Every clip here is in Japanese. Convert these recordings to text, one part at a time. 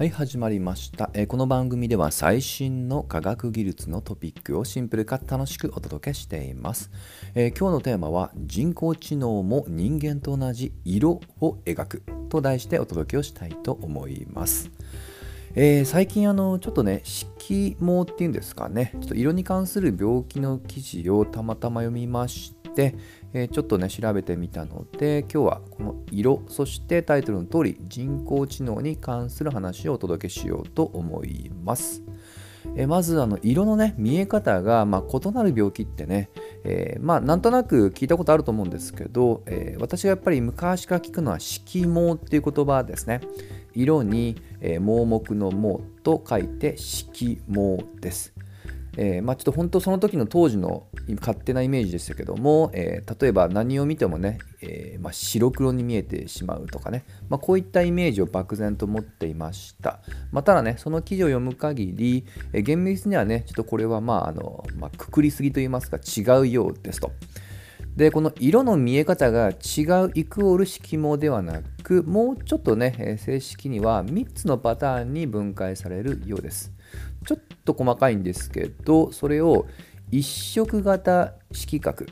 はい始まりました、えー、この番組では最新の科学技術のトピックをシンプルか楽しくお届けしています、えー、今日のテーマは人工知能も人間と同じ色を描くと題してお届けをしたいと思います、えー、最近あのちょっとね色毛っていうんですかね。ちょっと色に関する病気の記事をたまたま読みまして、でえー、ちょっとね調べてみたので今日はこの色そしてタイトルの通り人工知能に関する話をお届けしようと思います。えまずあの色のね見え方が、まあ、異なる病気ってね、えー、まあなんとなく聞いたことあると思うんですけど、えー、私がやっぱり昔から聞くのは色毛っていう言葉ですね色に、えー、盲目の盲と書いて色毛ですえー、まあ、ちょっと本当その時の当時の勝手なイメージでしたけども、えー、例えば何を見てもね、えー、まあ、白黒に見えてしまうとかね、まあ、こういったイメージを漠然と持っていました、ま、ただねその記事を読む限り、え、厳密にはねちょっとこれはまああの、まあ、くくりすぎと言いますか違うようですと。でこの色の見え方が違うイクオール色毛ではなくもうちょっとね正式には3つのパターンに分解されるようですちょっと細かいんですけどそれを1色型色角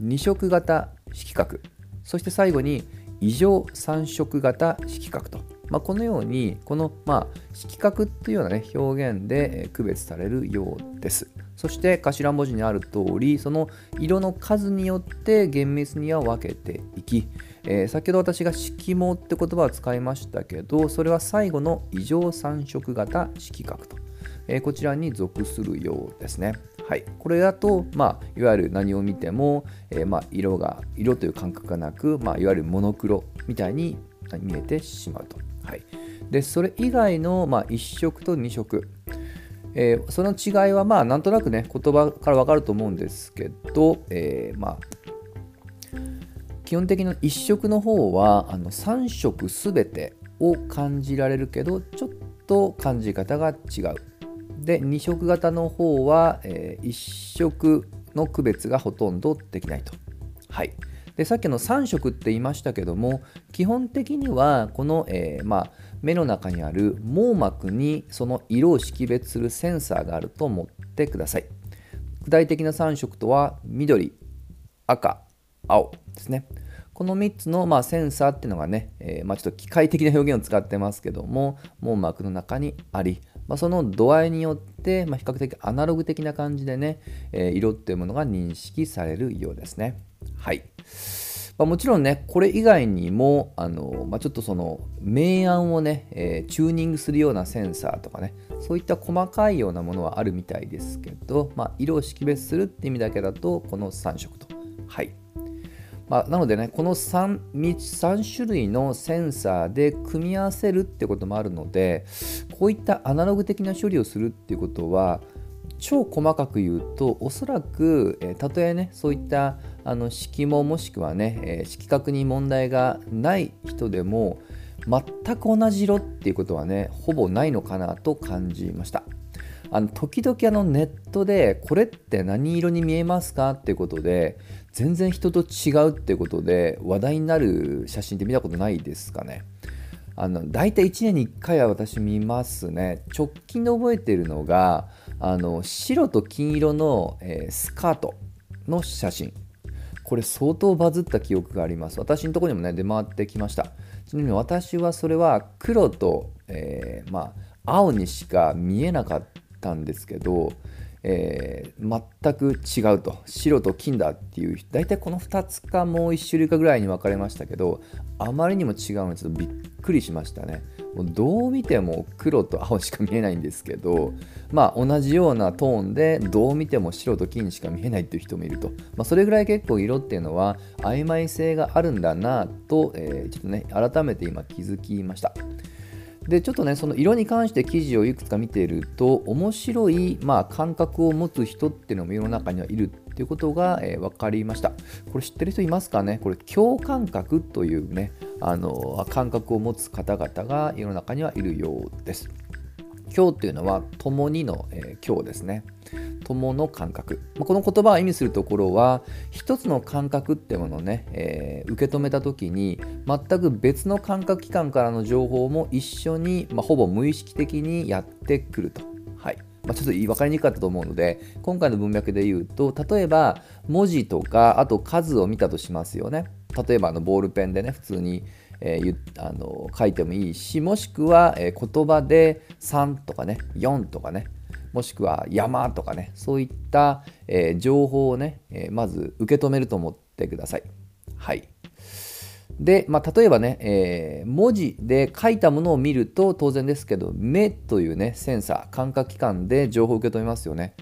2色型色角そして最後に異常3色型色角と、まあ、このようにこの、まあ、色角っていうような、ね、表現で区別されるようです。そして頭文字にある通りその色の数によって厳密には分けていき、えー、先ほど私が色毛って言葉を使いましたけどそれは最後の異常3色型色角と。えこちらに属するようですね。はい、これだと、まあ、いわゆる何を見ても、え、まあ、色が色という感覚がなく、まあ、いわゆるモノクロみたいに見えてしまうと。はい、でそれ以外の、まあ、1色と2色、えー、その違いはまあなんとなくね言葉から分かると思うんですけど、えー、まあ基本的な1色の方はあの3色全てを感じられるけどちょっと感じ方が違うで2色型の方は、え、1色の区別がほとんどできないと。はい、でさっきの3色って言いましたけども基本的にはこの、えー、まあ、目の中にある網膜にその色を識別するセンサーがあると思ってください。具体的な3色とは緑赤青ですね。この3つの、まあ、センサーっていうのがね、えー、まあ、ちょっと機械的な表現を使ってますけども網膜の中にありまあ、その度合いによって、まあ、比較的アナログ的な感じでね、えー、色っていうものが認識されるようですね。はい。まあ、もちろんね、これ以外にも、あのまあ、ちょっとその明暗をね、えー、チューニングするようなセンサーとかね、そういった細かいようなものはあるみたいですけど、まあ、色を識別するって意味だけだと、この3色と。はい。まあ、なのでね、この 3, 3種類のセンサーで組み合わせるってこともあるので、こういったアナログ的な処理をするっていうことは、超細かく言うと、おそらく、たとえね、そういったあの色毛もしくはね、色覚に問題がない人でも、全く同じ色っていうことはね、ほぼないのかなと感じました。あの時々あのネットでこれって何色に見えますかっていうことで全然人と違うっていうことで話題になる写真って見たことないですかね。あの大体1年に1回は私見ますね。直近で覚えてるのがあの白と金色の、えー、スカートの写真。これ相当バズった記憶があります。私のところにもね出回ってきました。ちなみに私はそれは黒と、えー、まあ青にしか見えなかったんですけど、えー、全く違うと。白と金だっていう大体この2つかもう1種類かぐらいに分かれましたけどあまりにも違うのでちょっとびっくりしましたね。もうどう見ても黒と青しか見えないんですけどまあ同じようなトーンでどう見ても白と金しか見えないっていう人もいると、まあ、それぐらい結構色っていうのは曖昧性があるんだなと、えー、ちょっとね改めて今気づきました。でちょっとねその色に関して記事をいくつか見ていると面白い、まあ、感覚を持つ人っていうのも世の中にはいるっていうことが、えー、分かりました。これ知ってる人いますかね？これ共感覚というねあの感覚を持つ方々が世の中にはいるようです。今日っていうのは共にの、えー、今日ですね。友の感覚、まあ、この言葉が意味するところは一つの感覚ってものをね、えー、受け止めた時に全く別の感覚器官からの情報も一緒に、まあ、ほぼ無意識的にやってくると。はい。まあ、ちょっと分かりにくかったと思うので今回の文脈で言うと例えば文字とかあと数を見たとしますよね。例えばあのボールペンでね普通に、えー、あの書いてもいいしもしくは、えー、言葉で3とかね4とかねもしくは山とかねそういった、えー、情報をね、えまず受け止めると思ってください。はいで、まあ、例えばね、えー、文字で書いたものを見ると当然ですけど目というねセンサー感覚器官で情報を受け止めますよね。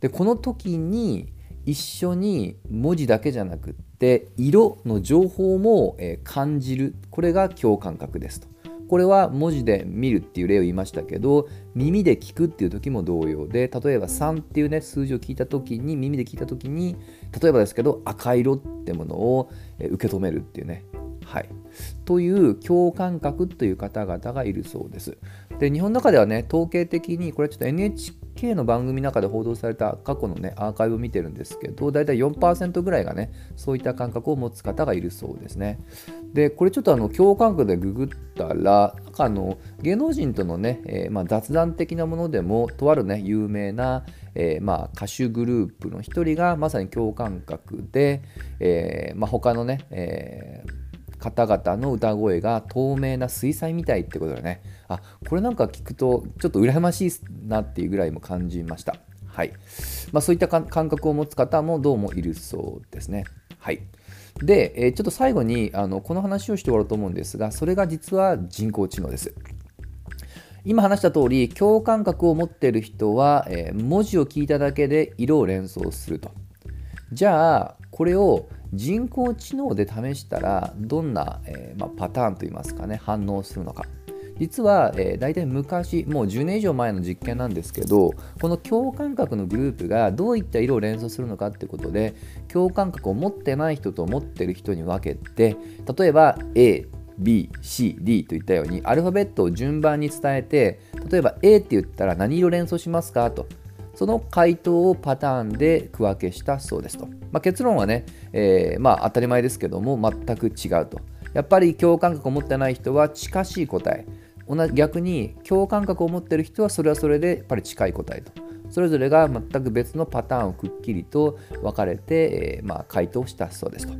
でこの時に一緒に文字だけじゃなくって色の情報も、感じるこれが共感覚ですと。これは文字で見るっていう例を言いましたけど耳で聞くっていう時も同様で例えば3っていうね数字を聞いた時に耳で聞いた時に例えばですけど赤色ってものを受け止めるっていうねはい、という共感覚という方々がいるそうです。で日本の中ではね統計的にこれちょっと NHK K の番組の中で報道された過去のねアーカイブを見てるんですけど大体4%ぐらいがねそういった感覚を持つ方がいるそうですね。でこれちょっとあの共感覚でググったらなんかあの芸能人とのね、えー、まあ、雑談的なものでもとあるね有名な、えー、まあ、歌手グループの一人がまさに共感覚で、えー、まあ、他のね、えー方々の歌声が透明な水彩みたいってことだね。あこれなんか聞くとちょっと羨ましいなっていうぐらいも感じました。はい。まあ、そういった感覚を持つ方もどうもいるそうですね。はい。で、えー、ちょっと最後にあのこの話をして終わろうと思うんですがそれが実は人工知能です。今話した通り共感覚を持っている人は、えー、文字を聞いただけで色を連想すると。じゃあこれを人工知能で試したらどんな、えー、まあ、パターンといいますかね反応するのか。実は、えー、大体昔もう10年以上前の実験なんですけどこの共感覚のグループがどういった色を連想するのかってことで共感覚を持ってない人と持ってる人に分けて例えば A B、C、D といったようにアルファベットを順番に伝えて例えば A って言ったら何色連想しますかと。その回答をパターンで区分けしたそうですと。まあ、結論はね、えー、まあ当たり前ですけども全く違うと。やっぱり共感覚を持ってない人は近しい答え。同じ逆に共感覚を持ってる人はそれはそれでやっぱり近い答えと。それぞれが全く別のパターンをくっきりと分かれて、えー、まあ、回答したそうですと。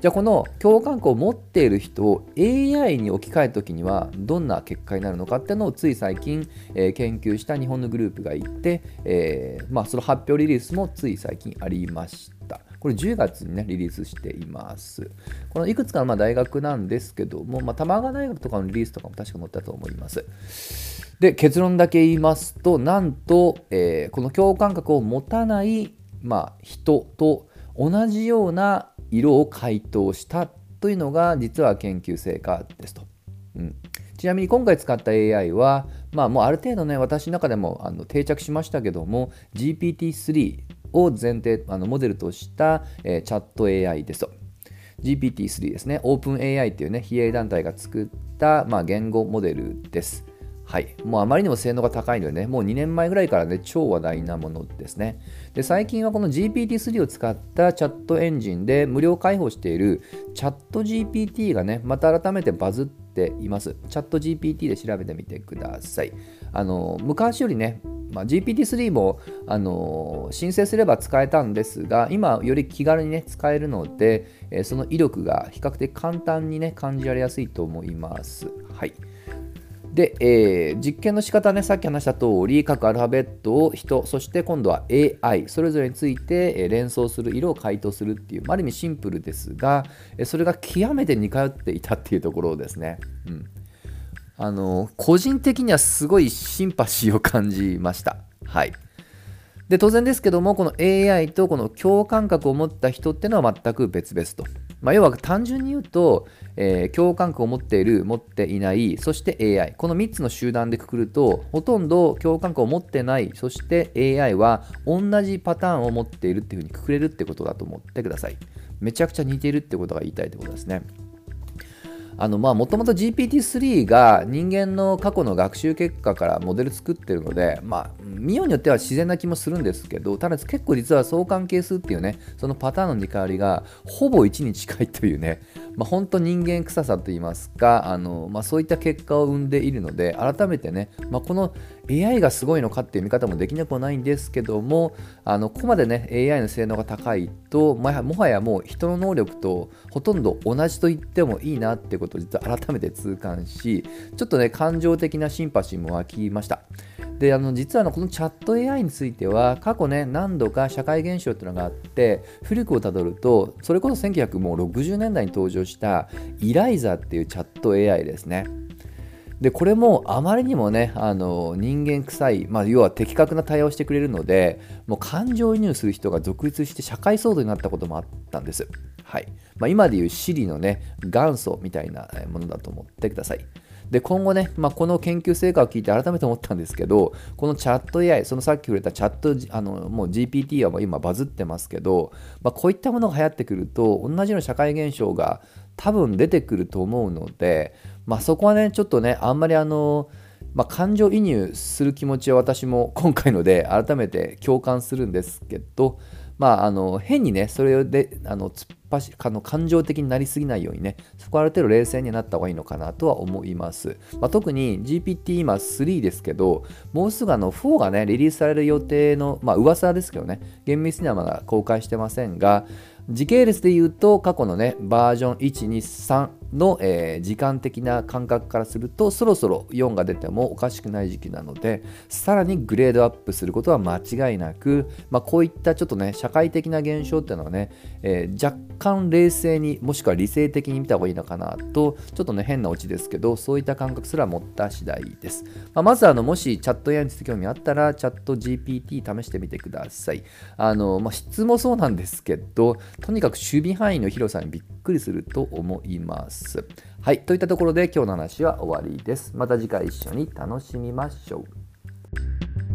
じゃあこの共感覚を持っている人を AI に置き換えた時にはどんな結果になるのかっていうのをつい最近、えー、研究した日本のグループがいて、えー、まあ、その発表リリースもつい最近ありました。これ10月にね、リリースしています。このいくつかのま大学なんですけども、まあ、玉川大学とかのリリースとかも確か載ったと思います。で、結論だけ言いますと、なんと、えー、この共感覚を持たない、まあ、人と同じような色を回答したというのが実は研究成果ですと。うん、ちなみに今回使った AI は、まあ、もうある程度ね私の中でもあの定着しましたけども GPT-3 を前提あのモデルとした、えー、チャット AI ですと。GPT-3 ですね。オープン AI っていうね、非営団体が作った、まあ、言語モデルです。はい、もうあまりにも性能が高いのでね、もう2年前ぐらいからね、超話題なものですね。で、最近はこの GPT-3 を使ったチャットエンジンで無料開放しているチャット GPT がね、また改めてバズっています。チャット GPT で調べてみてください。あの、昔よりね、まあ、GPT-3 もあの申請すれば使えたんですが、今より気軽にね、使えるので、えその威力が比較的簡単にね、感じられやすいと思います。はい。で、えー、実験の仕方ね、さっき話した通り、各アルファベットを人、そして今度は AI、それぞれについて、連想する色を回答するっていう、ある意味シンプルですが、それが極めて似通っていたっていうところですね。うん。あの、個人的にはすごいシンパシーを感じました。はい。で、当然ですけども、この AI とこの共感覚を持った人っていうのは全く別々と。まあ、要は単純に言うと、えー、共感覚を持っている、持っていない、そして AI。この3つの集団でくくると、ほとんど共感覚を持ってない、そして AI は同じパターンを持っているっていうふうにくくれるってことだと思ってください。めちゃくちゃ似てるってことが言いたいってことですね。あのまあもともと GPT-3 が人間の過去の学習結果からモデル作ってるので、まあ、見ようによっては自然な気もするんですけど、ただ結構実は相関係数っていうね、そのパターンの見変わりがほぼ1に近いというね、まあ、本当人間臭さといいますか、あのまあ、そういった結果を生んでいるので、改めてね、まあ、この AI がすごいのかっていう見方もできなくはないんですけども、あのここまでね、AI の性能が高いと、もはやもう人の能力とほとんど同じと言ってもいいなってことを実は改めて痛感し、ちょっとね、感情的なシンパシーも湧きました。であの実はのこのチャット AI については過去ね何度か社会現象っていうのがあって古くをたどるとそれこそ1960年代に登場したイライザっていうチャット AI ですね。でこれもあまりにもねあの人間臭い、まあ、要は的確な対応をしてくれるのでもう感情移入する人が続出して社会騒動になったこともあったんです。はいまあ、今でいう Siri のね元祖みたいなものだと思ってください。で今後ね、まあ、この研究成果を聞いて改めて思ったんですけどこのチャット AI そのさっき触れたチャットあのもう GPT はもう今バズってますけど、まあ、こういったものが流行ってくると同じような社会現象が多分出てくると思うので、まあ、そこはねちょっとねあんまりあのまあ、感情移入する気持ちは私も 今回ので改めて共感するんですけど、まあ、あの変にねそれであの突っ走あの感情的になりすぎないようにねそこはある程度冷静になった方がいいのかなとは思います、まあ、特に GPT 今3ですけどもうすぐあの4がねリリースされる予定のまあ噂ですけどね厳密にはまだ公開してませんが時系列で言うと過去のねバージョン123の、えー、時間的な感覚からするとそろそろ4が出てもおかしくない時期なのでさらにグレードアップすることは間違いなく、まあ、こういったちょっとね社会的な現象っていうのはね、えー、若干冷静にもしくは理性的に見た方がいいのかなとちょっとね変なオチですけどそういった感覚すら持った次第です、まあ、まずあのもしチャット AI について興味あったらチャット GPT 試してみてくださいあの、まあ、質もそうなんですけどとにかく守備範囲の広さにびっくりすると思います。。はい、といったところで今日の話は終わりです。また次回一緒に楽しみましょう。